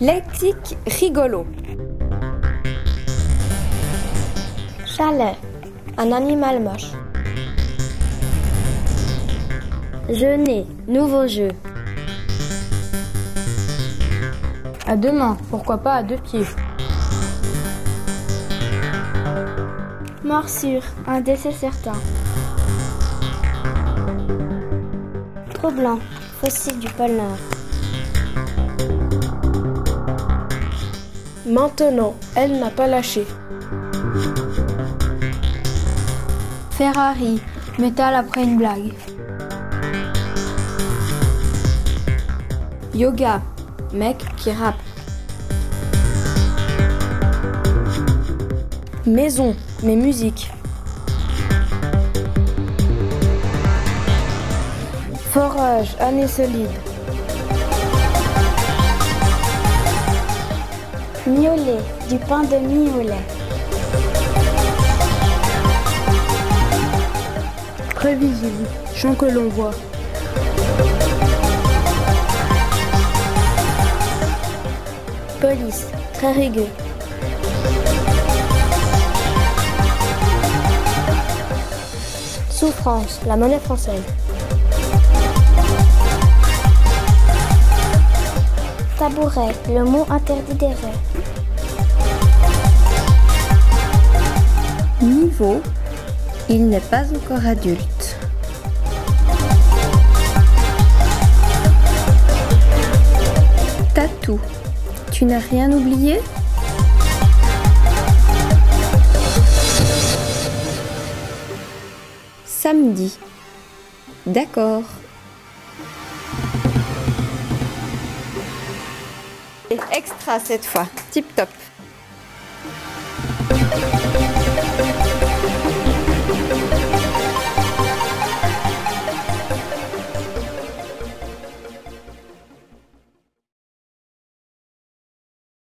Lexique rigolo. Chalet, un animal moche. Jeûner, nouveau jeu. À deux mains, pourquoi pas à deux pieds. Morsure, un décès certain. Trop blanc, fossile du pôle Nord. Maintenant, elle n'a pas lâché. Ferrari, métal après une blague. Yoga, mec qui rappe. Maison, mais musique. Forage, année solide. Miolet, du pain de mie au lait. Prévisible, chant que l'on voit. Police, très rigueux. Souffrance, la monnaie française. Tabouret, le mot interdit des rêves. Niveau, il n'est pas encore adulte. Tatou, tu n'as rien oublié? Samedi. D'accord. extra cette fois. Tip top.